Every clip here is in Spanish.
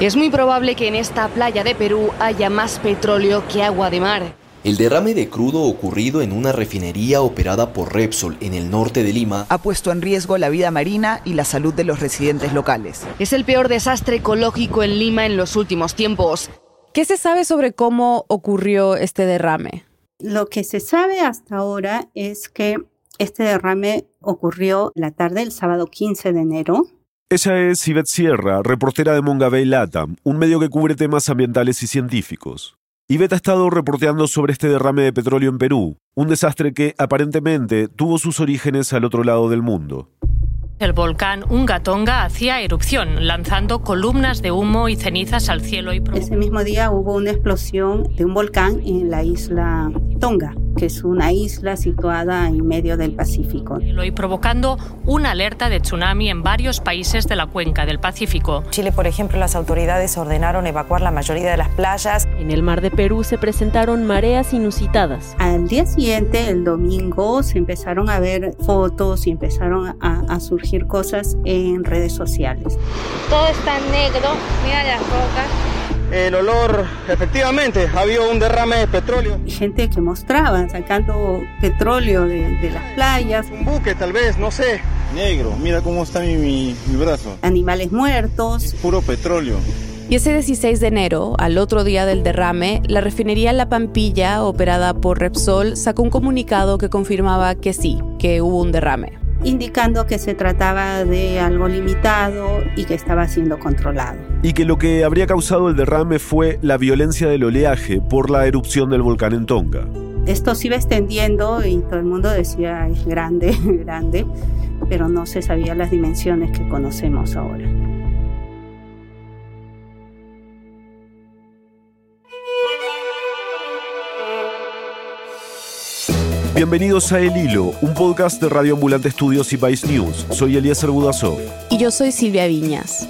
Es muy probable que en esta playa de Perú haya más petróleo que agua de mar. El derrame de crudo ocurrido en una refinería operada por Repsol en el norte de Lima ha puesto en riesgo la vida marina y la salud de los residentes locales. Es el peor desastre ecológico en Lima en los últimos tiempos. ¿Qué se sabe sobre cómo ocurrió este derrame? Lo que se sabe hasta ahora es que este derrame ocurrió la tarde del sábado 15 de enero. Ella es Ivette Sierra, reportera de Mongabay Latam, un medio que cubre temas ambientales y científicos. Ivette ha estado reporteando sobre este derrame de petróleo en Perú, un desastre que aparentemente tuvo sus orígenes al otro lado del mundo. El volcán Unga Tonga hacía erupción, lanzando columnas de humo y cenizas al cielo. Y Ese mismo día hubo una explosión de un volcán en la isla Tonga, que es una isla situada en medio del Pacífico. Y provocando una alerta de tsunami en varios países de la cuenca del Pacífico. Chile, por ejemplo, las autoridades ordenaron evacuar la mayoría de las playas. En el mar de Perú se presentaron mareas inusitadas. Al día siguiente, el domingo, se empezaron a ver fotos y empezaron a, a surgir cosas en redes sociales. Todo está negro, mira las rocas. El olor, efectivamente, había un derrame de petróleo. Y gente que mostraba sacando petróleo de, de, las playas. Un buque tal vez, no sé. Negro, mira cómo está mi, mi, mi brazo. Animales muertos. Es puro petróleo. Y ese 16 de enero, al otro día del derrame, la refinería La Pampilla, operada por Repsol, sacó un comunicado que confirmaba que sí, que hubo un derrame indicando que se trataba de algo limitado y que estaba siendo controlado. Y que lo que habría causado el derrame fue la violencia del oleaje por la erupción del volcán en Tonga. Esto se iba extendiendo y todo el mundo decía es grande, grande, pero no se sabía las dimensiones que conocemos ahora. Bienvenidos a El Hilo, un podcast de Radio Ambulante Estudios y Vice News. Soy Eliezer Budasov. Y yo soy Silvia Viñas.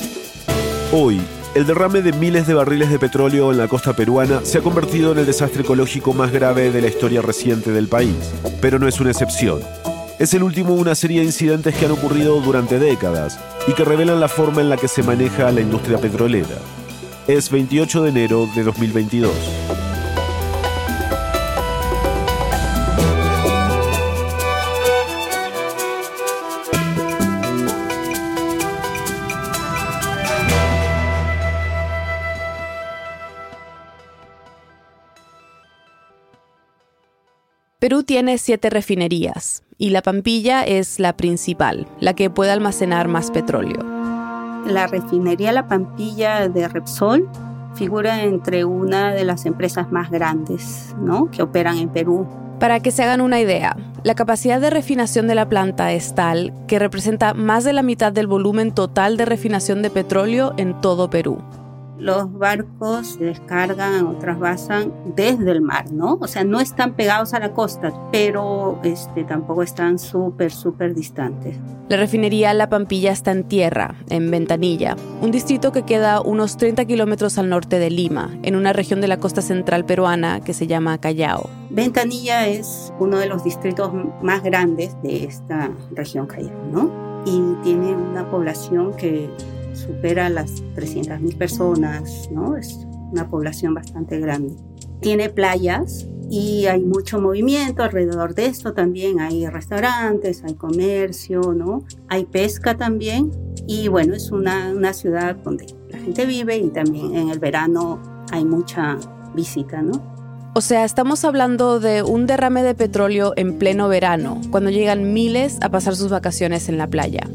Hoy, el derrame de miles de barriles de petróleo en la costa peruana se ha convertido en el desastre ecológico más grave de la historia reciente del país. Pero no es una excepción. Es el último de una serie de incidentes que han ocurrido durante décadas y que revelan la forma en la que se maneja la industria petrolera. Es 28 de enero de 2022. Perú tiene siete refinerías y la Pampilla es la principal, la que puede almacenar más petróleo. La refinería La Pampilla de Repsol figura entre una de las empresas más grandes ¿no? que operan en Perú. Para que se hagan una idea, la capacidad de refinación de la planta es tal que representa más de la mitad del volumen total de refinación de petróleo en todo Perú los barcos descargan o trasvasan desde el mar, ¿no? O sea, no están pegados a la costa, pero este, tampoco están súper, súper distantes. La refinería La Pampilla está en tierra, en Ventanilla, un distrito que queda unos 30 kilómetros al norte de Lima, en una región de la costa central peruana que se llama Callao. Ventanilla es uno de los distritos más grandes de esta región Callao, ¿no? Y tiene una población que supera las 300.000 personas, ¿no? Es una población bastante grande. Tiene playas y hay mucho movimiento alrededor de esto también. Hay restaurantes, hay comercio, ¿no? Hay pesca también. Y bueno, es una, una ciudad donde la gente vive y también en el verano hay mucha visita, ¿no? O sea, estamos hablando de un derrame de petróleo en pleno verano, cuando llegan miles a pasar sus vacaciones en la playa.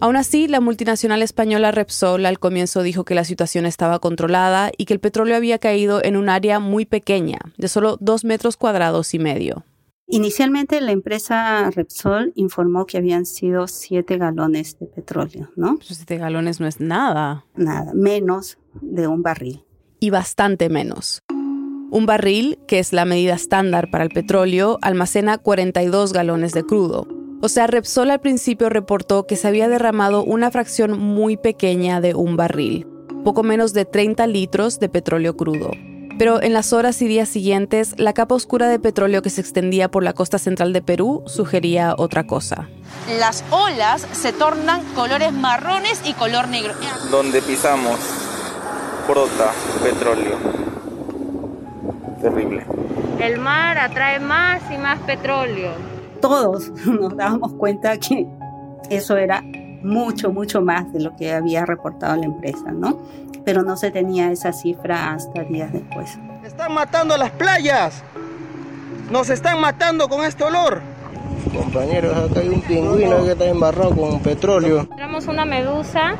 Aún así, la multinacional española Repsol al comienzo dijo que la situación estaba controlada y que el petróleo había caído en un área muy pequeña, de solo dos metros cuadrados y medio. Inicialmente la empresa Repsol informó que habían sido siete galones de petróleo, ¿no? siete galones no es nada. Nada, menos de un barril. Y bastante menos. Un barril, que es la medida estándar para el petróleo, almacena 42 galones de crudo, o sea, Repsol al principio reportó que se había derramado una fracción muy pequeña de un barril, poco menos de 30 litros de petróleo crudo. Pero en las horas y días siguientes, la capa oscura de petróleo que se extendía por la costa central de Perú sugería otra cosa. Las olas se tornan colores marrones y color negro. Donde pisamos brota petróleo. Terrible. El mar atrae más y más petróleo. Todos nos dábamos cuenta que eso era mucho, mucho más de lo que había reportado la empresa, ¿no? Pero no se tenía esa cifra hasta días después. Están matando las playas. Nos están matando con este olor. Compañeros, acá hay un pingüino que está embarrado con petróleo. Tenemos una medusa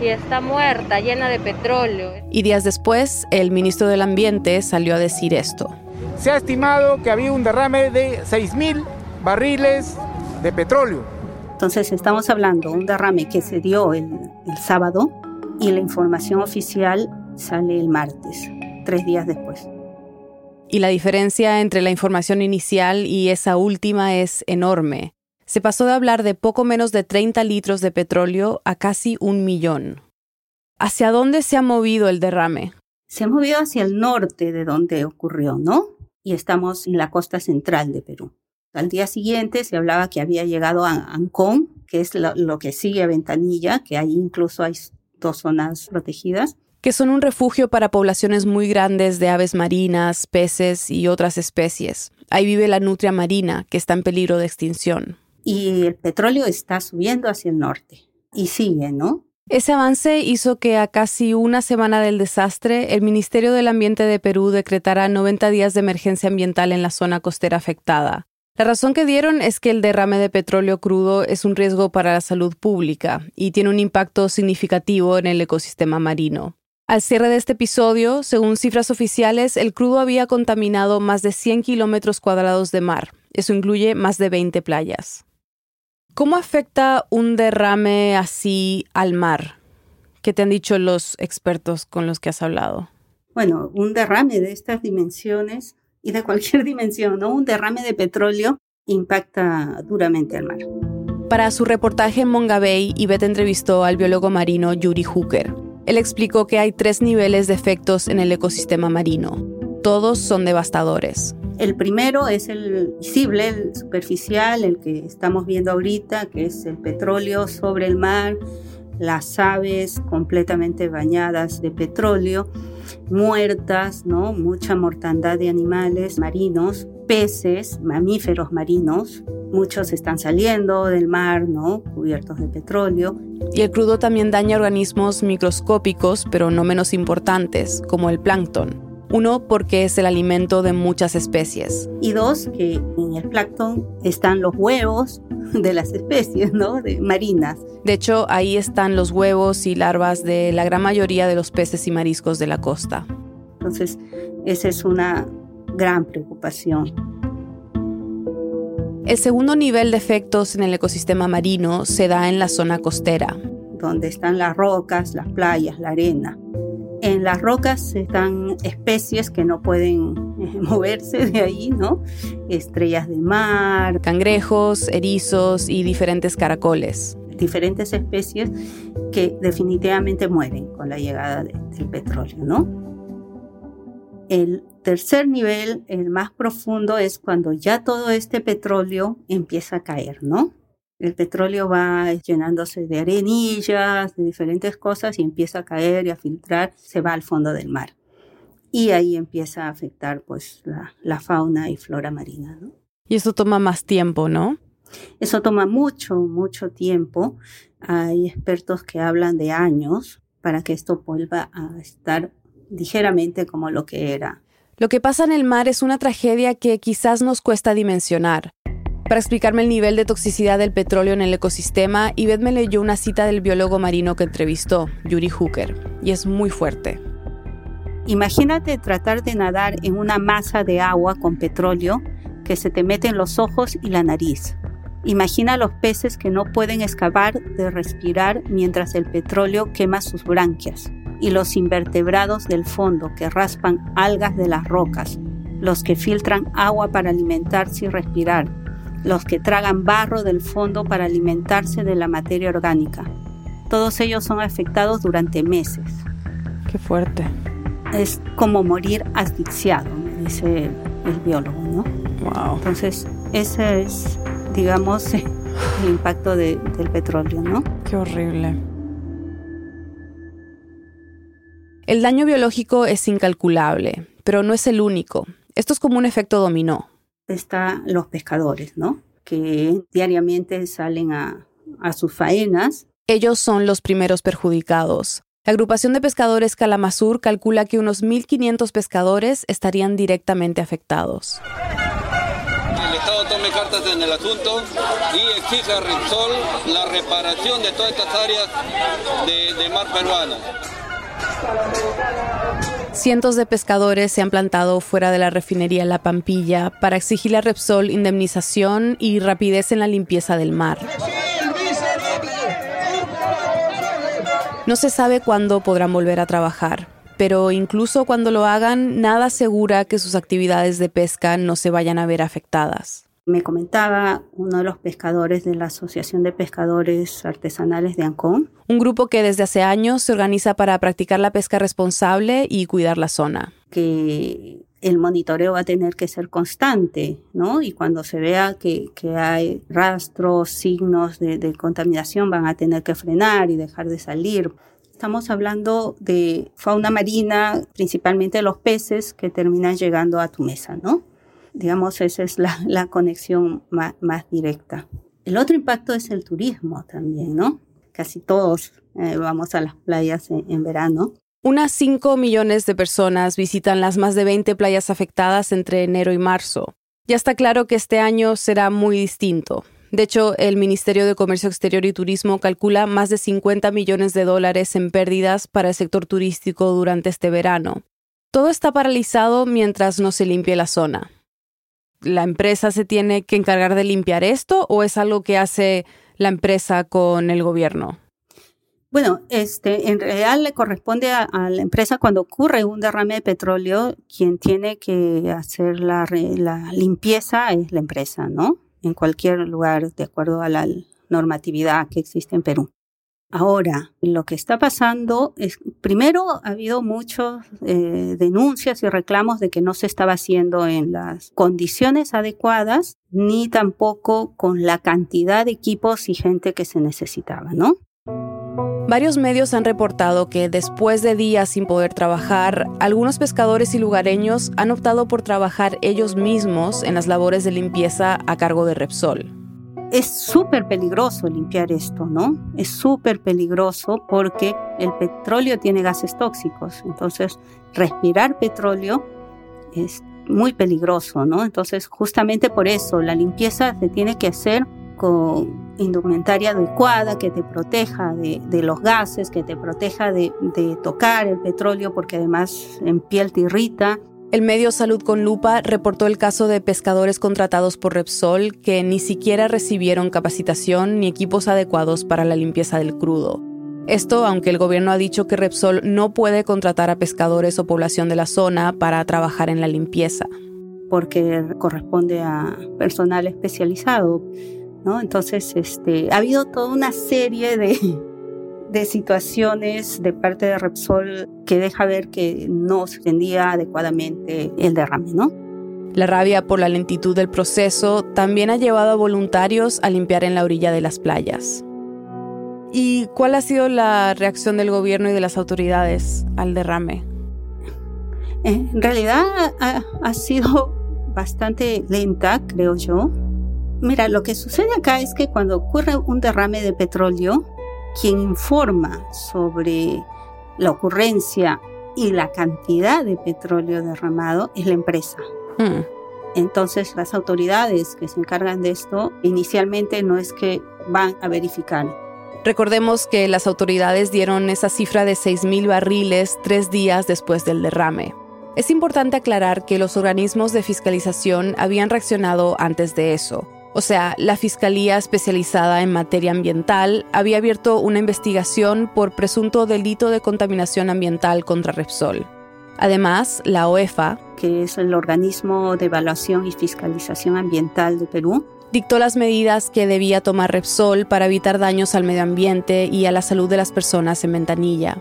y está muerta, llena de petróleo. Y días después, el ministro del Ambiente salió a decir esto. Se ha estimado que había un derrame de 6.000 barriles de petróleo. Entonces estamos hablando de un derrame que se dio el, el sábado y la información oficial sale el martes, tres días después. Y la diferencia entre la información inicial y esa última es enorme. Se pasó de hablar de poco menos de 30 litros de petróleo a casi un millón. ¿Hacia dónde se ha movido el derrame? Se ha movido hacia el norte de donde ocurrió, ¿no? Y estamos en la costa central de Perú. Al día siguiente se hablaba que había llegado a Ancón, que es lo, lo que sigue a Ventanilla, que ahí incluso hay dos zonas protegidas que son un refugio para poblaciones muy grandes de aves marinas, peces y otras especies. Ahí vive la nutria marina, que está en peligro de extinción. Y el petróleo está subiendo hacia el norte. Y sigue, ¿no? Ese avance hizo que a casi una semana del desastre, el Ministerio del Ambiente de Perú decretara 90 días de emergencia ambiental en la zona costera afectada. La razón que dieron es que el derrame de petróleo crudo es un riesgo para la salud pública y tiene un impacto significativo en el ecosistema marino. Al cierre de este episodio, según cifras oficiales, el crudo había contaminado más de 100 kilómetros cuadrados de mar. Eso incluye más de 20 playas. ¿Cómo afecta un derrame así al mar? ¿Qué te han dicho los expertos con los que has hablado? Bueno, un derrame de estas dimensiones y de cualquier dimensión, ¿no? Un derrame de petróleo impacta duramente al mar. Para su reportaje en Mongabay, Ivette entrevistó al biólogo marino Yuri Hooker. Él explicó que hay tres niveles de efectos en el ecosistema marino. Todos son devastadores. El primero es el visible, el superficial, el que estamos viendo ahorita, que es el petróleo sobre el mar, las aves completamente bañadas de petróleo, muertas, ¿no? Mucha mortandad de animales marinos, peces, mamíferos marinos, muchos están saliendo del mar, ¿no? Cubiertos de petróleo. Y el crudo también daña organismos microscópicos, pero no menos importantes, como el plancton. Uno, porque es el alimento de muchas especies. Y dos, que en el plancton están los huevos de las especies, ¿no? De marinas. De hecho, ahí están los huevos y larvas de la gran mayoría de los peces y mariscos de la costa. Entonces, esa es una gran preocupación. El segundo nivel de efectos en el ecosistema marino se da en la zona costera. Donde están las rocas, las playas, la arena. En las rocas están especies que no pueden moverse de ahí, ¿no? Estrellas de mar, cangrejos, erizos y diferentes caracoles. Diferentes especies que definitivamente mueren con la llegada de, del petróleo, ¿no? El tercer nivel, el más profundo, es cuando ya todo este petróleo empieza a caer, ¿no? El petróleo va llenándose de arenillas, de diferentes cosas y empieza a caer y a filtrar, se va al fondo del mar. Y ahí empieza a afectar pues la, la fauna y flora marina, ¿no? Y eso toma más tiempo, ¿no? Eso toma mucho, mucho tiempo. Hay expertos que hablan de años para que esto vuelva a estar ligeramente como lo que era. Lo que pasa en el mar es una tragedia que quizás nos cuesta dimensionar. Para explicarme el nivel de toxicidad del petróleo en el ecosistema, Ivette me leyó una cita del biólogo marino que entrevistó, Yuri Hooker, y es muy fuerte. Imagínate tratar de nadar en una masa de agua con petróleo que se te mete en los ojos y la nariz. Imagina los peces que no pueden escapar de respirar mientras el petróleo quema sus branquias y los invertebrados del fondo que raspan algas de las rocas, los que filtran agua para alimentarse y respirar, los que tragan barro del fondo para alimentarse de la materia orgánica. Todos ellos son afectados durante meses. Qué fuerte. es como morir asfixiado, me dice el biólogo, ¿no? Wow. Entonces, ese es, digamos, el impacto de, del petróleo, ¿no? Qué horrible. El daño biológico es incalculable, pero no es el único. Esto es como un efecto dominó. Están los pescadores, ¿no? Que diariamente salen a, a sus faenas. Ellos son los primeros perjudicados. La agrupación de pescadores Calamazur calcula que unos 1.500 pescadores estarían directamente afectados. El Estado tome cartas en el asunto y exige a Repsol la reparación de todas estas áreas de, de mar peruano. Cientos de pescadores se han plantado fuera de la refinería La Pampilla para exigirle a Repsol indemnización y rapidez en la limpieza del mar. No se sabe cuándo podrán volver a trabajar, pero incluso cuando lo hagan, nada asegura que sus actividades de pesca no se vayan a ver afectadas. Me comentaba uno de los pescadores de la Asociación de Pescadores Artesanales de Ancón. Un grupo que desde hace años se organiza para practicar la pesca responsable y cuidar la zona. Que el monitoreo va a tener que ser constante, ¿no? Y cuando se vea que, que hay rastros, signos de, de contaminación, van a tener que frenar y dejar de salir. Estamos hablando de fauna marina, principalmente los peces que terminan llegando a tu mesa, ¿no? Digamos, esa es la, la conexión más, más, directa. El otro impacto es el turismo también, ¿no? Casi todos eh, vamos a las playas en, en verano. Unas 5 millones de personas visitan las más de 20 playas afectadas entre enero y marzo. Ya está claro que este año será muy distinto. De hecho, el Ministerio de Comercio Exterior y Turismo calcula más de 50 millones de dólares en pérdidas para el sector turístico durante este verano. Todo está paralizado mientras no se limpie la zona. ¿La empresa se tiene que encargar de limpiar esto o es algo que hace la empresa con el gobierno? Bueno, este, en realidad le corresponde a, la empresa cuando ocurre un derrame de petróleo, quien tiene que hacer la, la limpieza es la empresa, ¿no? En cualquier lugar, de acuerdo a la normatividad que existe en Perú. Ahora, lo que está pasando es, primero, ha habido muchas eh, denuncias y reclamos de que no se estaba haciendo en las condiciones adecuadas, ni tampoco con la cantidad de equipos y gente que se necesitaba, ¿no? Varios medios han reportado que después de días sin poder trabajar, algunos pescadores y lugareños han optado por trabajar ellos mismos en las labores de limpieza a cargo de Repsol. Es súper peligroso limpiar esto, ¿no? Es súper peligroso porque el petróleo tiene gases tóxicos. Entonces, respirar petróleo es muy peligroso, ¿no? Entonces, justamente por eso la limpieza se tiene que hacer con indumentaria adecuada que te proteja de, los gases, que te proteja de, tocar el petróleo porque además en piel te irrita. El medio Salud con Lupa reportó el caso de pescadores contratados por Repsol que ni siquiera recibieron capacitación ni equipos adecuados para la limpieza del crudo. Esto aunque el gobierno ha dicho que Repsol no puede contratar a pescadores o población de la zona para trabajar en la limpieza. Porque corresponde a personal especializado. Entonces, este, ha habido toda una serie de, de situaciones de parte de Repsol que deja ver que no se atendía adecuadamente el derrame, ¿no? La rabia por la lentitud del proceso también ha llevado a voluntarios a limpiar en la orilla de las playas. ¿Y cuál ha sido la reacción del gobierno y de las autoridades al derrame? En realidad ha, ha sido bastante lenta, creo yo. Mira, lo que sucede acá es que cuando ocurre un derrame de petróleo, quien informa sobre la ocurrencia y la cantidad de petróleo derramado es la empresa. Mm. Entonces, las autoridades que se encargan de esto inicialmente no es que van a verificar. Recordemos que las autoridades dieron esa cifra de 6.000 barriles tres días después del derrame. Es importante aclarar que los organismos de fiscalización habían reaccionado antes de eso. O sea, la Fiscalía Especializada en Materia Ambiental había abierto una investigación por presunto delito de contaminación ambiental contra Repsol. Además, la OEFA, que es el organismo de evaluación y fiscalización ambiental de Perú, dictó las medidas que debía tomar Repsol para evitar daños al medio ambiente y a la salud de las personas en Ventanilla.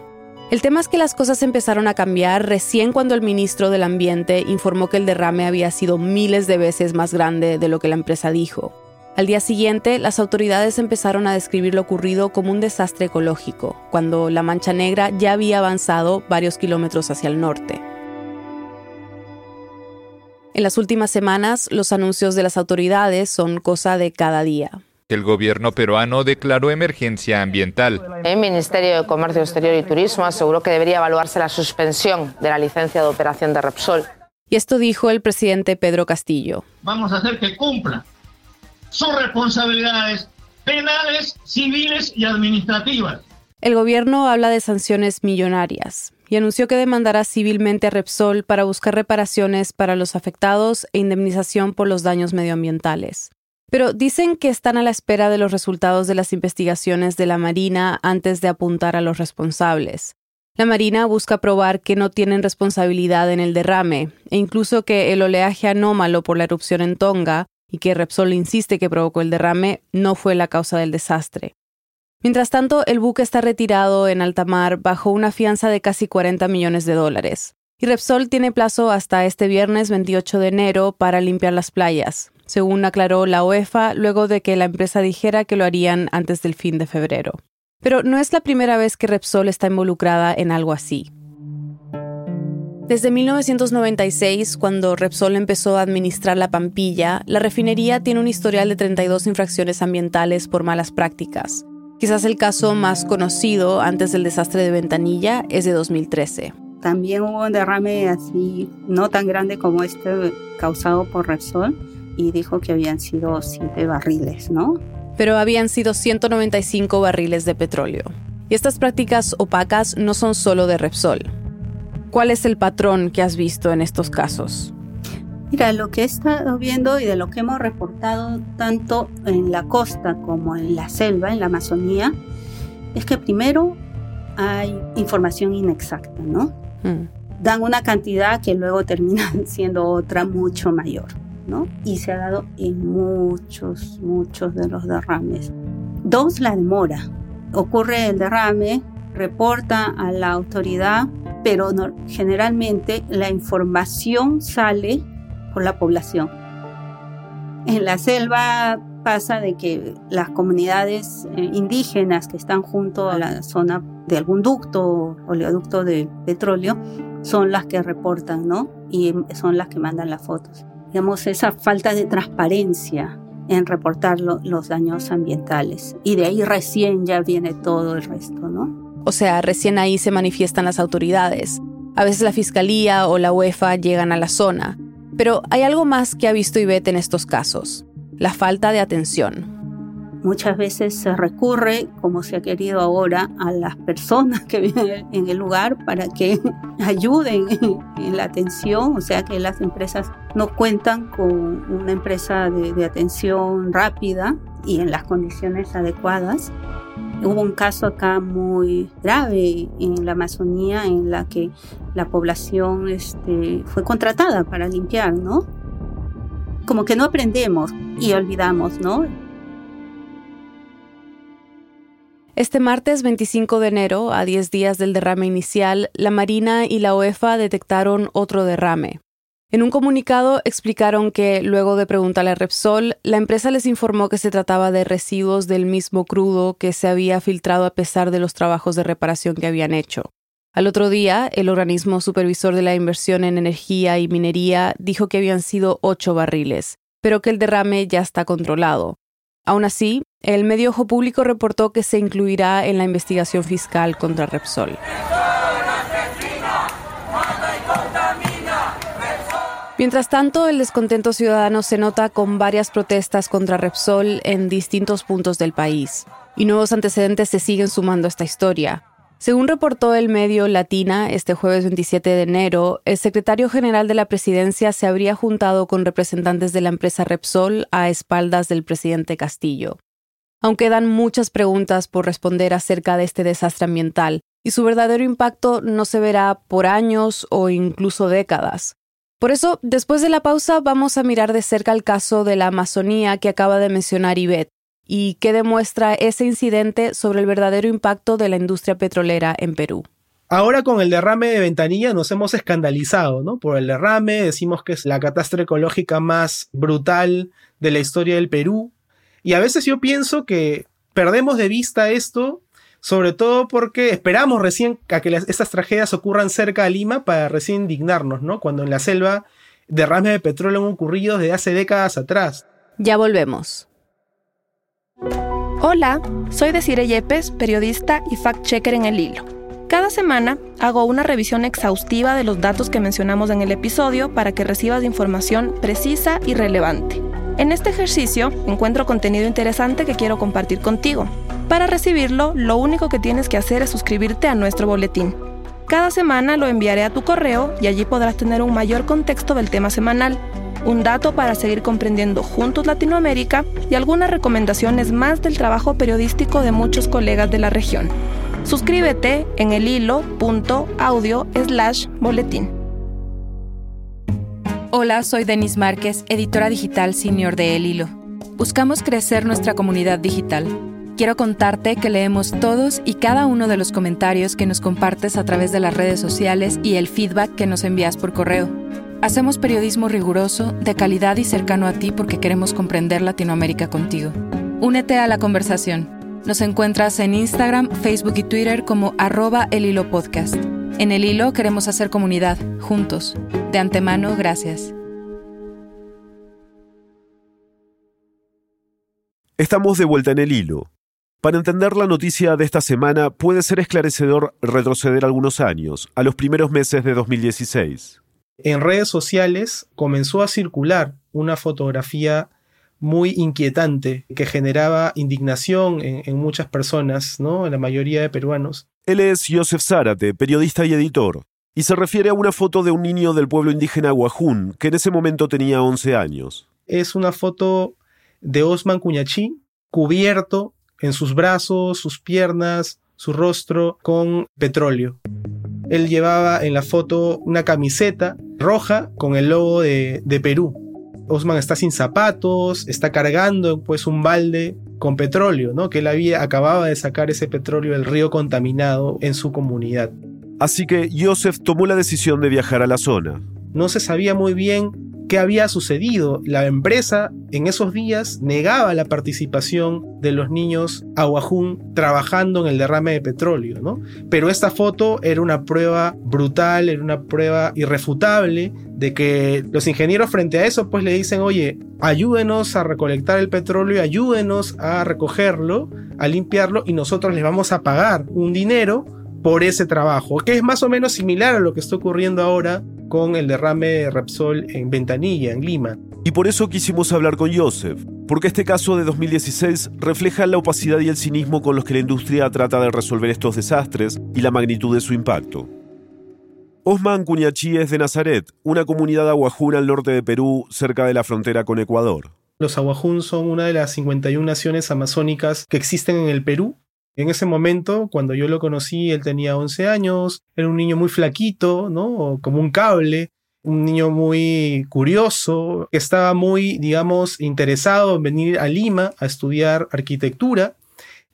El tema es que las cosas empezaron a cambiar recién cuando el ministro del Ambiente informó que el derrame había sido miles de veces más grande de lo que la empresa dijo. Al día siguiente, las autoridades empezaron a describir lo ocurrido como un desastre ecológico, cuando la mancha negra ya había avanzado varios kilómetros hacia el norte. En las últimas semanas, los anuncios de las autoridades son cosa de cada día. El gobierno peruano declaró emergencia ambiental. El Ministerio de Comercio Exterior y Turismo aseguró que debería evaluarse la suspensión de la licencia de operación de Repsol. Y esto dijo el presidente Pedro Castillo. Vamos a hacer que cumpla sus responsabilidades penales, civiles y administrativas. El gobierno habla de sanciones millonarias y anunció que demandará civilmente a Repsol para buscar reparaciones para los afectados e indemnización por los daños medioambientales. Pero dicen que están a la espera de los resultados de las investigaciones de la Marina antes de apuntar a los responsables. La Marina busca probar que no tienen responsabilidad en el derrame e incluso que el oleaje anómalo por la erupción en Tonga y que Repsol insiste que provocó el derrame no fue la causa del desastre. Mientras tanto, el buque está retirado en alta mar bajo una fianza de casi 40 millones de dólares. Y Repsol tiene plazo hasta este viernes 28 de enero para limpiar las playas, según aclaró la UEFA luego de que la empresa dijera que lo harían antes del fin de febrero. Pero no es la primera vez que Repsol está involucrada en algo así. Desde 1996, cuando Repsol empezó a administrar la Pampilla, la refinería tiene un historial de 32 infracciones ambientales por malas prácticas. Quizás el caso más conocido antes del desastre de Ventanilla es de 2013. También hubo un derrame así, no tan grande como este causado por Repsol, y dijo que habían sido siete barriles, ¿no? Pero habían sido 195 barriles de petróleo. Y estas prácticas opacas no son solo de Repsol. ¿Cuál es el patrón que has visto en estos casos? Mira, lo que he estado viendo y de lo que hemos reportado tanto en la costa como en la selva, en la Amazonía, es que primero hay información inexacta, ¿no? Mm. Dan una cantidad que luego termina siendo otra mucho mayor. Y se ha dado en muchos, muchos de los derrames. Dos, la demora. Ocurre el derrame, reporta a la autoridad, pero generalmente la información sale por la población. En la selva pasa de que las comunidades eh, indígenas que están junto a la zona de algún ducto o oleoducto de petróleo son las que reportan, ¿no? Y son las que mandan las fotos digamos, esa falta de transparencia en reportar los daños ambientales. Y de ahí recién ya viene todo el resto, ¿no? O sea, recién ahí se manifiestan las autoridades. A veces la fiscalía o la UEFA llegan a la zona. Pero hay algo más que ha visto Ivette en estos casos, la falta de atención. Muchas veces se recurre, como se ha querido ahora, a las personas que viven en el lugar para que ayuden en la atención, o sea que las empresas no cuentan con una empresa de, atención rápida y en las condiciones adecuadas. Hubo un caso acá muy grave en la Amazonía en la que la población este, fue contratada para limpiar, ¿no? Como que no aprendemos y olvidamos, ¿no? Este martes 25 de enero, a 10 días del derrame inicial, la Marina y la OEFA detectaron otro derrame. En un comunicado explicaron que, luego de preguntarle a Repsol, la empresa les informó que se trataba de residuos del mismo crudo que se había filtrado a pesar de los trabajos de reparación que habían hecho. Al otro día, el organismo supervisor de la inversión en energía y minería dijo que habían sido ocho barriles, pero que el derrame ya está controlado. Aún así, el medio ojo público reportó que se incluirá en la investigación fiscal contra Repsol. Mientras tanto, el descontento ciudadano se nota con varias protestas contra Repsol en distintos puntos del país, y nuevos antecedentes se siguen sumando a esta historia. Según reportó el medio Latina este jueves 27 de enero, el secretario general de la presidencia se habría juntado con representantes de la empresa Repsol a espaldas del presidente Castillo. Aún quedan muchas preguntas por responder acerca de este desastre ambiental, y su verdadero impacto no se verá por años o incluso décadas. Por eso, después de la pausa, vamos a mirar de cerca el caso de la Amazonía que acaba de mencionar Ivette y qué demuestra ese incidente sobre el verdadero impacto de la industria petrolera en Perú. Ahora con el derrame de Ventanilla nos hemos escandalizado, ¿no? Por el derrame, decimos que es la catástrofe ecológica más brutal de la historia del Perú. Y a veces yo pienso que perdemos de vista esto, sobre todo porque esperamos recién a que estas tragedias ocurran cerca de Lima para recién indignarnos, ¿no? Cuando en la selva derrames de petróleo han ocurrido desde hace décadas atrás. Ya volvemos. Hola, soy Desire Yepes, periodista y fact-checker en El Hilo. Cada semana hago una revisión exhaustiva de los datos que mencionamos en el episodio para que recibas información precisa y relevante. En este ejercicio encuentro contenido interesante que quiero compartir contigo. Para recibirlo, lo único que tienes que hacer es suscribirte a nuestro boletín. Cada semana lo enviaré a tu correo y allí podrás tener un mayor contexto del tema semanal, un dato para seguir comprendiendo juntos Latinoamérica y algunas recomendaciones más del trabajo periodístico de muchos colegas de la región. Suscríbete en el hilo.audio slash boletín. Hola, soy Denis Márquez, editora digital senior de El Hilo. Buscamos crecer nuestra comunidad digital. Quiero contarte que leemos todos y cada uno de los comentarios que nos compartes a través de las redes sociales y el feedback que nos envías por correo. Hacemos periodismo riguroso, de calidad y cercano a ti porque queremos comprender Latinoamérica contigo. Únete a la conversación. Nos encuentras en Instagram, Facebook y Twitter como arroba el hilo podcast. En el hilo queremos hacer comunidad, juntos. De antemano, gracias. Estamos de vuelta en el hilo. Para entender la noticia de esta semana puede ser esclarecedor retroceder algunos años, a los primeros meses de 2016. En redes sociales comenzó a circular una fotografía muy inquietante que generaba indignación en, muchas personas, ¿no? En la mayoría de peruanos. Él es Joseph Zárate, periodista y editor, y se refiere a una foto de un niño del pueblo indígena Guajún, que en ese momento tenía 11 años. Es una foto de Osman Cuñachí, cubierto en sus brazos, sus piernas, su rostro con petróleo. Él llevaba en la foto una camiseta roja con el logo de, de Perú. Osman está sin zapatos, está cargando pues un balde con petróleo, ¿no? Que él había acababa de sacar ese petróleo del río contaminado en su comunidad. Así que Joseph tomó la decisión de viajar a la zona. No se sabía muy bien qué había sucedido. La empresa en esos días negaba la participación de los niños aguajún trabajando en el derrame de petróleo, ¿no? Pero esta foto era una prueba brutal, era una prueba irrefutable de que los ingenieros frente a eso pues le dicen, oye, ayúdenos a recolectar el petróleo, ayúdenos a recogerlo, a limpiarlo y nosotros les vamos a pagar un dinero por ese trabajo, que es más o menos similar a lo que está ocurriendo ahora con el derrame de Repsol en Ventanilla, en Lima. Y por eso quisimos hablar con Joseph, porque este caso de 2016 refleja la opacidad y el cinismo con los que la industria trata de resolver estos desastres y la magnitud de su impacto. Osman Cuñachí es de Nazaret, una comunidad aguajún al norte de Perú, cerca de la frontera con Ecuador. Los aguajún son una de las 51 naciones amazónicas que existen en el Perú en ese momento, cuando yo lo conocí, él tenía 11 años, era un niño muy flaquito, ¿no? Como un cable, un niño muy curioso, que estaba muy, digamos, interesado en venir a Lima a estudiar arquitectura.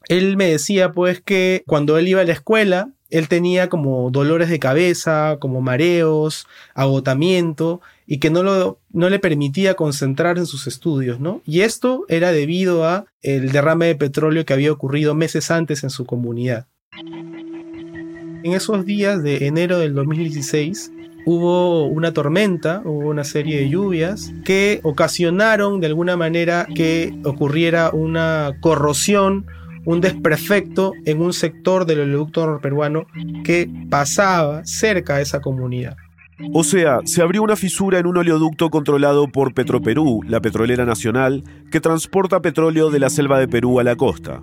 Él me decía, pues, que cuando él iba a la escuela, él tenía como dolores de cabeza, como mareos, agotamiento, y que no, lo, no le permitía concentrar en sus estudios, ¿no? Y esto era debido a el derrame de petróleo que había ocurrido meses antes en su comunidad. En esos días de enero del 2016 hubo una tormenta, hubo una serie de lluvias que ocasionaron de alguna manera que ocurriera una corrosión un desperfecto en un sector del oleoducto peruano que pasaba cerca de esa comunidad. O sea, se abrió una fisura en un oleoducto controlado por Petroperú, la petrolera nacional, que transporta petróleo de la selva de Perú a la costa.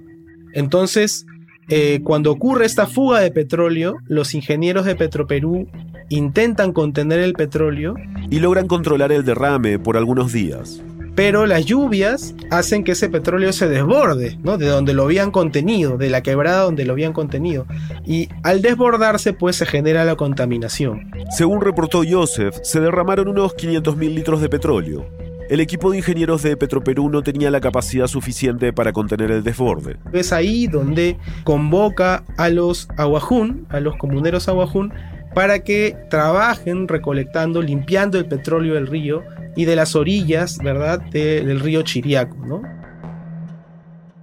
Entonces, eh, cuando ocurre esta fuga de petróleo, los ingenieros de Petroperú intentan contener el petróleo y logran controlar el derrame por algunos días pero las lluvias hacen que ese petróleo se desborde, ¿no? De donde lo habían contenido, de la quebrada donde lo habían contenido. Y al desbordarse, pues se genera la contaminación. Según reportó Joseph, se derramaron unos 500.000 litros de petróleo. el equipo de ingenieros de Petroperú no tenía la capacidad suficiente para contener el desborde. Es ahí donde convoca a los aguajún, a los comuneros aguajún, para que trabajen recolectando, limpiando el petróleo del río y de las orillas, ¿verdad?, de, del río Chiriaco, ¿no?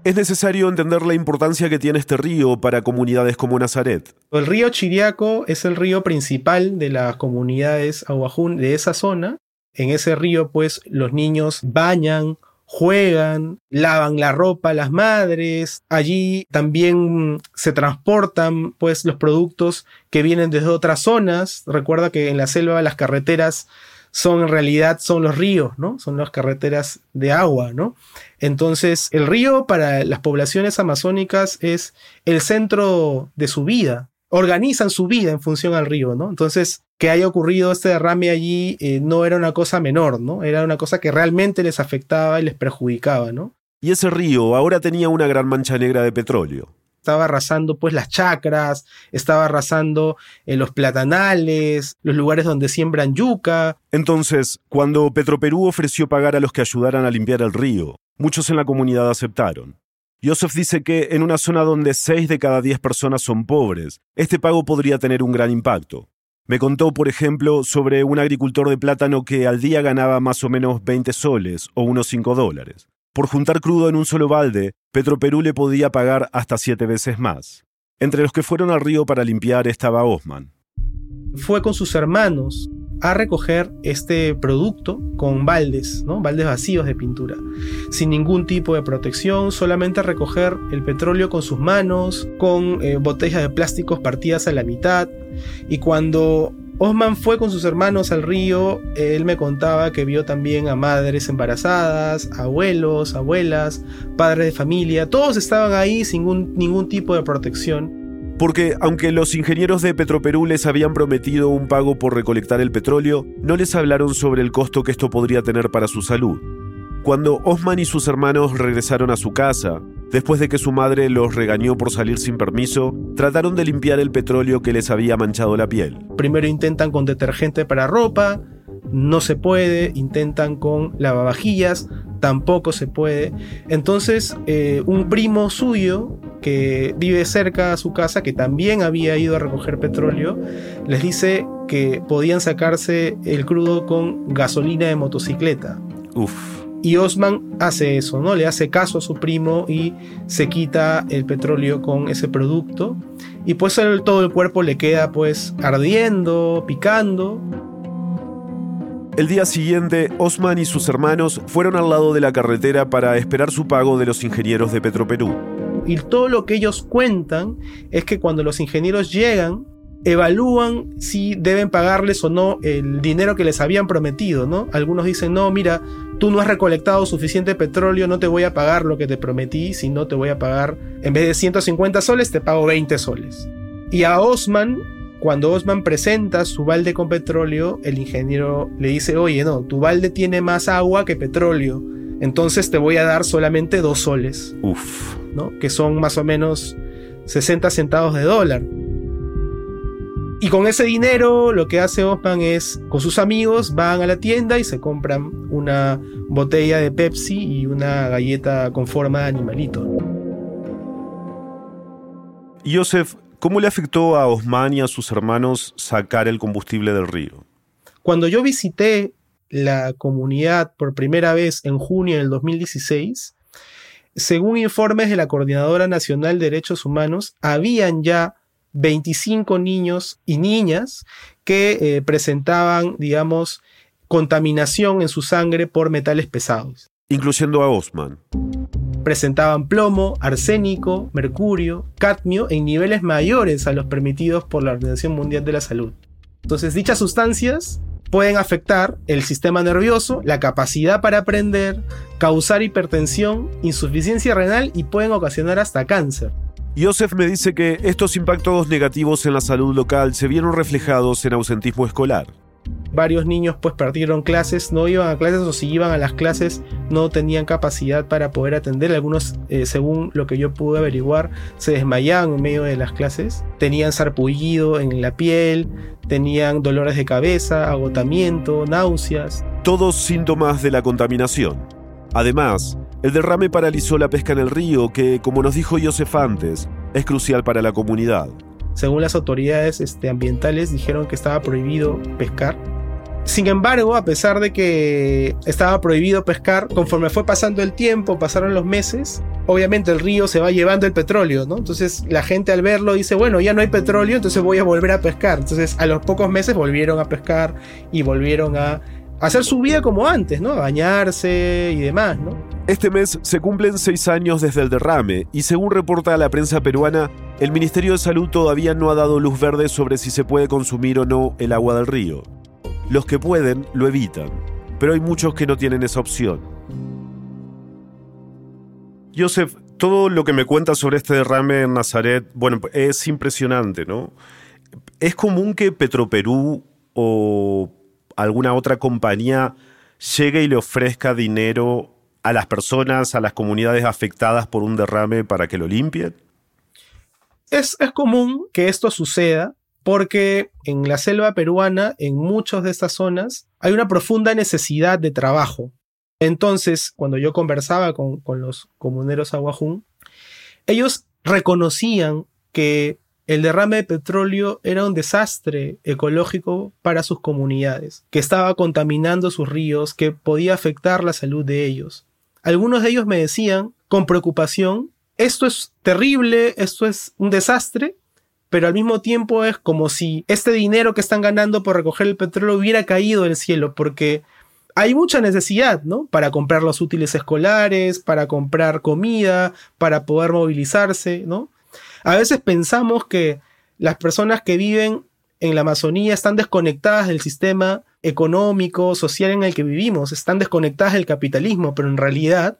Es necesario entender la importancia que tiene este río para comunidades como Nazaret. El río Chiriaco es el río principal de las comunidades aguajún de esa zona. En ese río, pues, los niños bañan, juegan, lavan la ropa las madres, allí también se transportan pues los productos que vienen desde otras zonas. Recuerda que en la selva las carreteras son en realidad son los ríos, ¿no? Son las carreteras de agua, ¿no? Entonces, el río para las poblaciones amazónicas es el centro de su vida. Organizan su vida en función al río, ¿no? Entonces, que haya ocurrido este derrame allí eh, no era una cosa menor, ¿no? Era una cosa que realmente les afectaba y les perjudicaba, ¿no? Y ese río ahora tenía una gran mancha negra de petróleo. Estaba arrasando pues las chacras, estaba arrasando eh, los platanales, los lugares donde siembran yuca. Entonces, cuando Petroperú ofreció pagar a los que ayudaran a limpiar el río, muchos en la comunidad aceptaron. Joseph dice que en una zona donde 6 de cada 10 personas son pobres, este pago podría tener un gran impacto. Me contó, por ejemplo, sobre un agricultor de plátano que al día ganaba más o menos 20 soles o unos 5 dólares. Por juntar crudo en un solo balde, Petroperú le podía pagar hasta siete veces más. Entre los que fueron al río para limpiar estaba Osman. Fue con sus hermanos a recoger este producto con baldes, ¿no? baldes vacíos de pintura, sin ningún tipo de protección, solamente recoger el petróleo con sus manos, con eh, botellas de plásticos partidas a la mitad. Y cuando Osman fue con sus hermanos al río, él me contaba que vio también a madres embarazadas, abuelos, abuelas, padres de familia, todos estaban ahí sin ningún tipo de protección. Porque aunque los ingenieros de Petroperú les habían prometido un pago por recolectar el petróleo, no les hablaron sobre el costo que esto podría tener para su salud. Cuando Osman y sus hermanos regresaron a su casa, después de que su madre los regañó por salir sin permiso, trataron de limpiar el petróleo que les había manchado la piel. Primero intentan con detergente para ropa, no se puede, intentan con lavavajillas, tampoco se puede. Entonces, eh, un primo suyo que vive cerca a su casa, que también había ido a recoger petróleo, les dice que podían sacarse el crudo con gasolina de motocicleta. Uf. Y Osman hace eso, ¿no? Le hace caso a su primo y se quita el petróleo con ese producto. Y pues todo el cuerpo le queda pues ardiendo, picando. El día siguiente, Osman y sus hermanos fueron al lado de la carretera para esperar su pago de los ingenieros de Petroperú. Y todo lo que ellos cuentan es que cuando los ingenieros llegan, evalúan si deben pagarles o no el dinero que les habían prometido, ¿no? Algunos dicen, no, mira, tú no has recolectado suficiente petróleo, no te voy a pagar lo que te prometí, sino te voy a pagar, en vez de 150 soles, te pago 20 soles. Y a Osman cuando Osman presenta su balde con petróleo, el ingeniero le dice, oye, no, tu balde tiene más agua que petróleo, entonces te voy a dar solamente dos soles. Uf. ¿no? Que son más o menos 60 centavos de dólar. Y con ese dinero lo que hace Osman es, con sus amigos, van a la tienda y se compran una botella de Pepsi y una galleta con forma de animalito. Joseph, ¿Cómo le afectó a Osman y a sus hermanos sacar el combustible del río? Cuando yo visité la comunidad por primera vez en junio del 2016, según informes de la Coordinadora Nacional de Derechos Humanos, habían ya 25 niños y niñas que eh, presentaban, digamos, contaminación en su sangre por metales pesados. Incluyendo a Osman presentaban plomo, arsénico, mercurio, cadmio en niveles mayores a los permitidos por la Organización Mundial de la Salud. Entonces, dichas sustancias pueden afectar el sistema nervioso, la capacidad para aprender, causar hipertensión, insuficiencia renal y pueden ocasionar hasta cáncer. Joseph me dice que estos impactos negativos en la salud local se vieron reflejados en ausentismo escolar. varios niños pues perdieron clases, no iban a clases o si iban a las clases no tenían capacidad para poder atender. Algunos, eh, según lo que yo pude averiguar, se desmayaban en medio de las clases, tenían sarpullido en la piel, tenían dolores de cabeza, agotamiento, náuseas. Todos síntomas de la contaminación. Además, el derrame paralizó la pesca en el río, que, como nos dijo Josef antes, es crucial para la comunidad. Según las autoridades este, ambientales, dijeron que estaba prohibido pescar. Sin embargo, a pesar de que estaba prohibido pescar, conforme fue pasando el tiempo, pasaron los meses, obviamente el río se va llevando el petróleo, ¿no? Entonces la gente al verlo dice, bueno, ya no hay petróleo, entonces voy a volver a pescar. Entonces a los pocos meses volvieron a pescar y volvieron a hacer su vida como antes, ¿no? A bañarse y demás, ¿no? Este mes se cumplen seis años desde el derrame y según reporta la prensa peruana, el Ministerio de Salud todavía no ha dado luz verde sobre si se puede consumir o no el agua del río. Los que pueden lo evitan, pero hay muchos que no tienen esa opción. Joseph, todo lo que me cuentas sobre este derrame en Nazaret, bueno, es impresionante, ¿no? ¿Es común que Petroperú o alguna otra compañía llegue y le ofrezca dinero a las personas, a las comunidades afectadas por un derrame para que lo limpien? Es, es común que esto suceda porque en la selva peruana, en muchas de estas zonas, hay una profunda necesidad de trabajo. Entonces, cuando yo conversaba con, con los comuneros aguajún, ellos reconocían que el derrame de petróleo era un desastre ecológico para sus comunidades, que estaba contaminando sus ríos, que podía afectar la salud de ellos. Algunos de ellos me decían, con preocupación, esto es terrible, esto es un desastre, pero al mismo tiempo es como si este dinero que están ganando por recoger el petróleo hubiera caído del cielo, porque hay mucha necesidad, ¿no? Para comprar los útiles escolares, para comprar comida, para poder movilizarse, ¿no? A veces pensamos que las personas que viven en la Amazonía están desconectadas del sistema económico, social en el que vivimos, están desconectadas del capitalismo, pero en realidad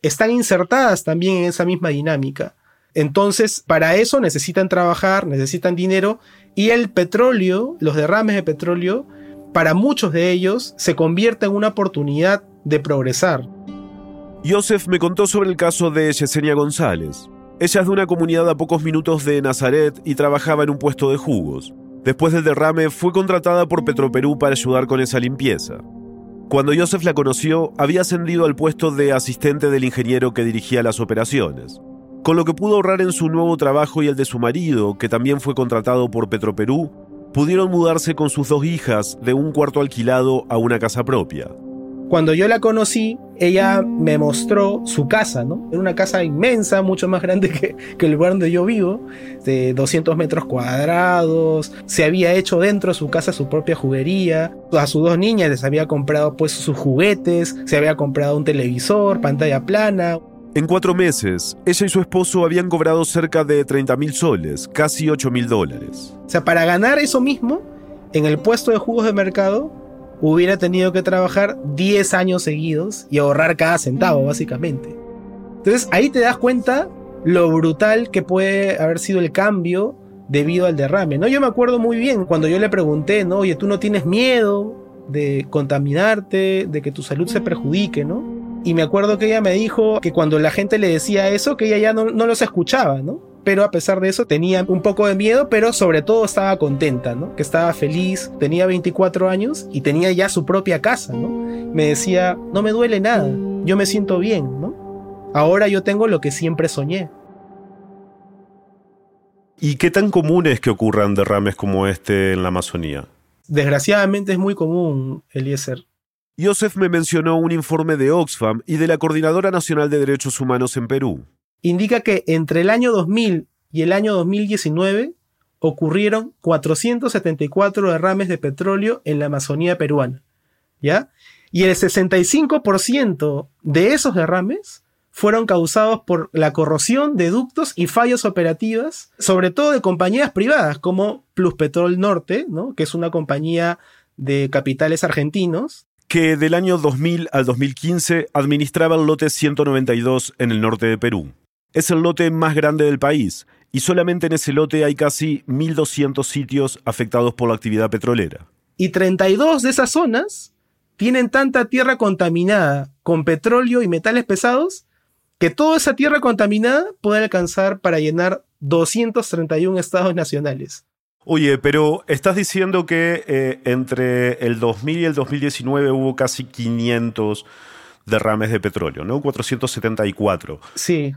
están insertadas también en esa misma dinámica. Entonces, para eso necesitan trabajar, necesitan dinero y el petróleo, los derrames de petróleo, para muchos de ellos se convierte en una oportunidad de progresar. Joseph me contó sobre el caso de Yesenia González. Ella es de una comunidad a pocos minutos de Nazaret y trabajaba en un puesto de jugos. Después del derrame fue contratada por Petroperú para ayudar con esa limpieza. Cuando Joseph la conoció, había ascendido al puesto de asistente del ingeniero que dirigía las operaciones. Con lo que pudo ahorrar en su nuevo trabajo y el de su marido, que también fue contratado por Petroperú, pudieron mudarse con sus dos hijas de un cuarto alquilado a una casa propia. Cuando yo la conocí, ella me mostró su casa, ¿no? Era una casa inmensa, mucho más grande que, que, el lugar donde yo vivo, de 200 metros cuadrados. Se había hecho dentro de su casa su propia juguería. A sus dos niñas les había comprado pues sus juguetes, se había comprado un televisor, pantalla plana. En cuatro meses, ella y su esposo habían cobrado cerca de 30 mil soles, casi 8 mil dólares. O sea, para ganar eso mismo, en el puesto de jugos de mercado, hubiera tenido que trabajar 10 años seguidos y ahorrar cada centavo, básicamente. Entonces ahí te das cuenta lo brutal que puede haber sido el cambio debido al derrame, ¿no? Yo me acuerdo muy bien cuando yo le pregunté, ¿no? Oye, tú no tienes miedo de contaminarte, de que tu salud se perjudique, ¿no? Y me acuerdo que ella me dijo que cuando la gente le decía eso, que ella ya no, no los escuchaba, ¿no? Pero a pesar de eso tenía un poco de miedo, pero sobre todo estaba contenta, ¿no? Que estaba feliz, tenía 24 años y tenía ya su propia casa, ¿no? Me decía, no me duele nada, yo me siento bien, ¿no? Ahora yo tengo lo que siempre soñé. ¿Y qué tan común es que ocurran derrames como este en la Amazonía? Desgraciadamente es muy común, Eliezer. Joseph me mencionó un informe de Oxfam y de la Coordinadora Nacional de Derechos Humanos en Perú indica que entre el año 2000 y el año 2019 ocurrieron 474 derrames de petróleo en la Amazonía peruana. ¿Ya? Y el 65% de esos derrames fueron causados por la corrosión de ductos y fallos operativas, sobre todo de compañías privadas como Pluspetrol Norte, ¿no? que es una compañía de capitales argentinos. Que del año 2000 al 2015 administraba el lote 192 en el norte de Perú. Es el lote más grande del país y solamente en ese lote hay casi 1.200 sitios afectados por la actividad petrolera. Y 32 de esas zonas tienen tanta tierra contaminada con petróleo y metales pesados que toda esa tierra contaminada puede alcanzar para llenar 231 estados nacionales. Oye, pero estás diciendo que eh, entre el 2000 y el 2019 hubo casi 500 derrames de petróleo, ¿no? 474. Sí,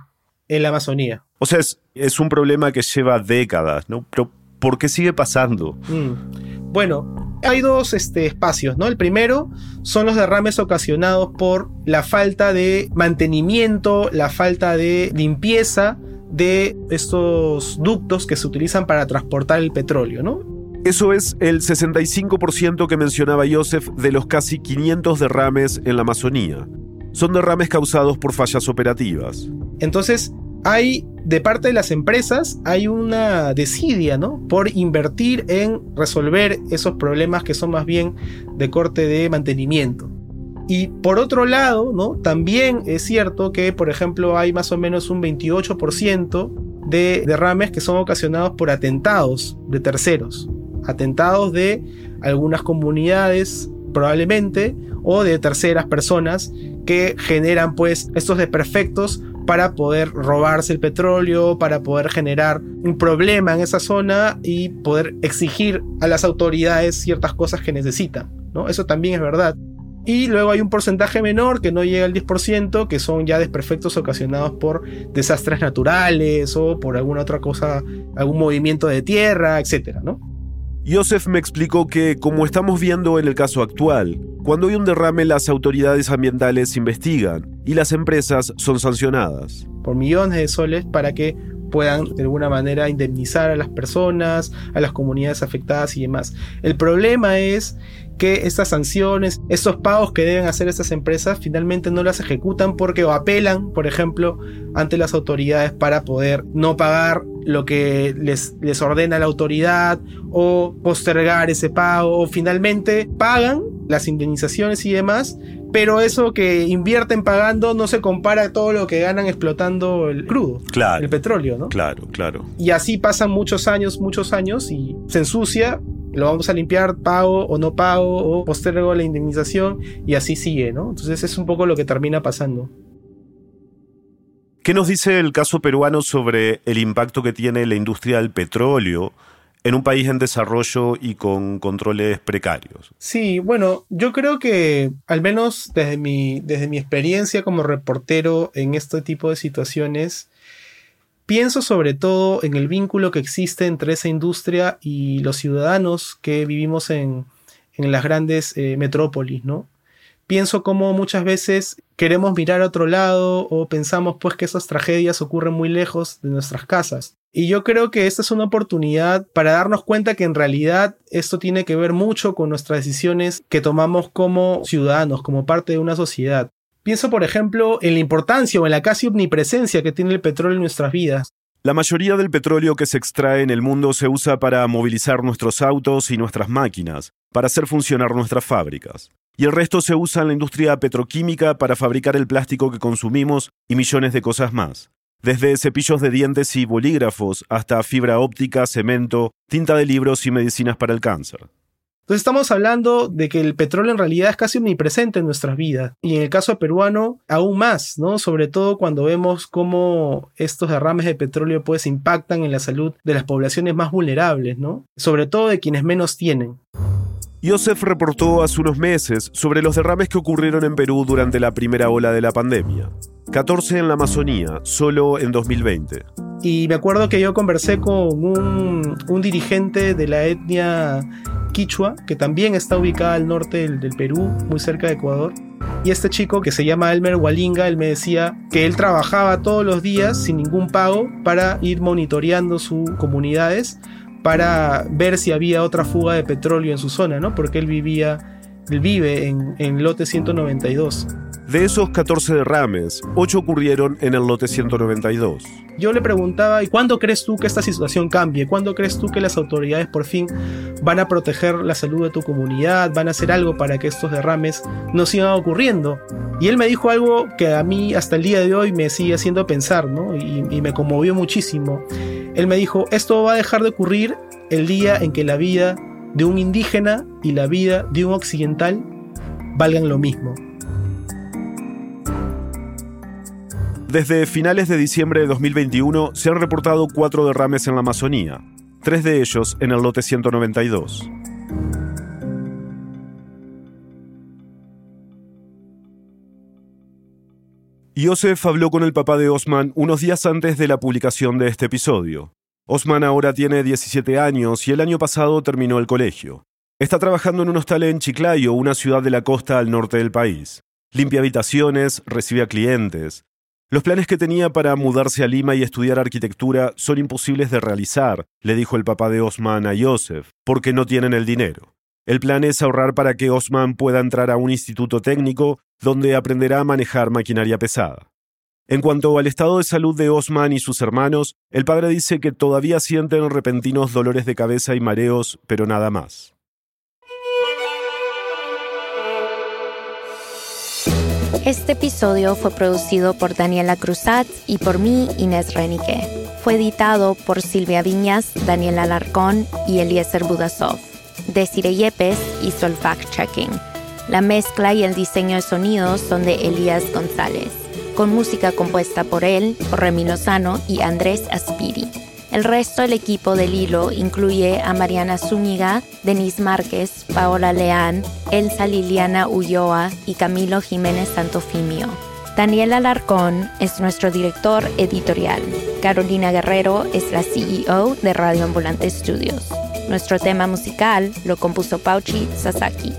en la Amazonía. O sea, es, es un problema que lleva décadas, ¿no? Pero ¿por qué sigue pasando? Mm. Bueno, hay dos este, espacios, ¿no? El primero son los derrames ocasionados por la falta de mantenimiento, la falta de limpieza de estos ductos que se utilizan para transportar el petróleo, ¿no? Eso es el 65% que mencionaba Joseph de los casi 500 derrames en la Amazonía. Son derrames causados por fallas operativas. Entonces, hay de parte de las empresas hay una desidia, ¿no? Por invertir en resolver esos problemas que son más bien de corte de mantenimiento. Y por otro lado, ¿no? También es cierto que, por ejemplo, hay más o menos un 28% de derrames que son ocasionados por atentados de terceros. Atentados de algunas comunidades, probablemente, o de terceras personas que generan pues estos desperfectos para poder robarse el petróleo, para poder generar un problema en esa zona y poder exigir a las autoridades ciertas cosas que necesitan. ¿no? Eso también es verdad. Y luego hay un porcentaje menor que no llega al 10%, que son ya desperfectos ocasionados por desastres naturales o por alguna otra cosa, algún movimiento de tierra, etc. ¿no? Joseph me explicó que, como estamos viendo en el caso actual, cuando hay un derrame las autoridades ambientales investigan y las empresas son sancionadas. Por millones de soles para que puedan de alguna manera indemnizar a las personas, a las comunidades afectadas y demás. El problema es que estas sanciones, estos pagos que deben hacer estas empresas, finalmente no las ejecutan porque o apelan, por ejemplo, ante las autoridades para poder no pagar lo que les, les ordena la autoridad o postergar ese pago o finalmente pagan las indemnizaciones y demás, pero eso que invierten pagando no se compara a todo lo que ganan explotando el crudo, claro, el petróleo, ¿no? Claro, claro. Y así pasan muchos años, muchos años y se ensucia, lo vamos a limpiar, pago o no pago, o postergo la indemnización y así sigue, ¿no? Entonces es un poco lo que termina pasando. ¿Qué nos dice el caso peruano sobre el impacto que tiene la industria del petróleo en un país en desarrollo y con controles precarios. Sí, bueno, yo creo que al menos desde mi, desde mi experiencia como reportero en este tipo de situaciones, pienso sobre todo en el vínculo que existe entre esa industria y los ciudadanos que vivimos en, en las grandes eh, metrópolis, ¿no? Pienso como muchas veces queremos mirar a otro lado o pensamos pues que esas tragedias ocurren muy lejos de nuestras casas. Y yo creo que esta es una oportunidad para darnos cuenta que en realidad esto tiene que ver mucho con nuestras decisiones que tomamos como ciudadanos, como parte de una sociedad. Pienso, por ejemplo, en la importancia o en la casi omnipresencia que tiene el petróleo en nuestras vidas. La mayoría del petróleo que se extrae en el mundo se usa para movilizar nuestros autos y nuestras máquinas, para hacer funcionar nuestras fábricas. Y el resto se usa en la industria petroquímica para fabricar el plástico que consumimos y millones de cosas más desde cepillos de dientes y bolígrafos hasta fibra óptica, cemento, tinta de libros y medicinas para el cáncer. Entonces estamos hablando de que el petróleo en realidad es casi omnipresente en nuestras vidas y en el caso peruano aún más, ¿no? Sobre todo cuando vemos cómo estos derrames de petróleo pues impactan en la salud de las poblaciones más vulnerables, ¿no? Sobre todo de quienes menos tienen. Joseph reportó hace unos meses sobre los derrames que ocurrieron en Perú durante la primera ola de la pandemia. 14 en la Amazonía, solo en 2020. Y me acuerdo que yo conversé con un, dirigente de la etnia quichua, que también está ubicada al norte del, Perú, muy cerca de Ecuador. Y este chico que se llama Elmer Walinga, él me decía que él trabajaba todos los días sin ningún pago para ir monitoreando sus comunidades, para ver si había otra fuga de petróleo en su zona, ¿no? Porque él vivía, él vive en, en lote 192. De esos 14 derrames, 8 ocurrieron en el lote 192. Yo le preguntaba, ¿y cuándo crees tú que esta situación cambie? ¿Cuándo crees tú que las autoridades por fin van a proteger la salud de tu comunidad? ¿Van a hacer algo para que estos derrames no sigan ocurriendo? Y él me dijo algo que a mí hasta el día de hoy me sigue haciendo pensar, ¿no? Y, y me conmovió muchísimo. Él me dijo, esto va a dejar de ocurrir el día en que la vida de un indígena y la vida de un occidental valgan lo mismo. Desde finales de diciembre de 2021 se han reportado cuatro derrames en la Amazonía, tres de ellos en el lote 192. Yosef habló con el papá de Osman unos días antes de la publicación de este episodio. Osman ahora tiene 17 años y el año pasado terminó el colegio. Está trabajando en un hostal en Chiclayo, una ciudad de la costa al norte del país. Limpia habitaciones, recibe a clientes. Los planes que tenía para mudarse a Lima y estudiar arquitectura son imposibles de realizar, le dijo el papá de Osman a Yosef, porque no tienen el dinero. El plan es ahorrar para que Osman pueda entrar a un instituto técnico donde aprenderá a manejar maquinaria pesada. En cuanto al estado de salud de Osman y sus hermanos, el padre dice que todavía sienten repentinos dolores de cabeza y mareos, pero nada más. Este episodio fue producido por Daniela Cruzat y por mí, Inés Renique. Fue editado por Silvia Viñas, Daniela Alarcón y Eliezer Budasov. Desiree Yepes hizo el fact-checking. La mezcla y el diseño de sonidos son de Elías González, con música compuesta por él, por Remy Lozano y Andrés Aspiri. El resto del equipo del hilo incluye a Mariana Zúñiga, Denise Márquez, Paola Leán, Elsa Liliana Ulloa y Camilo Jiménez Santofimio. Daniel Alarcón es nuestro director editorial. Carolina Guerrero es la CEO de Radio Ambulante Studios. Nuestro tema musical lo compuso Pauchi Sasaki.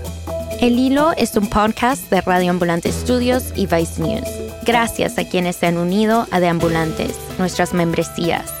El Hilo es un podcast de Radio Ambulante Studios y Vice News. Gracias a quienes se han unido a De Ambulantes, nuestras membresías.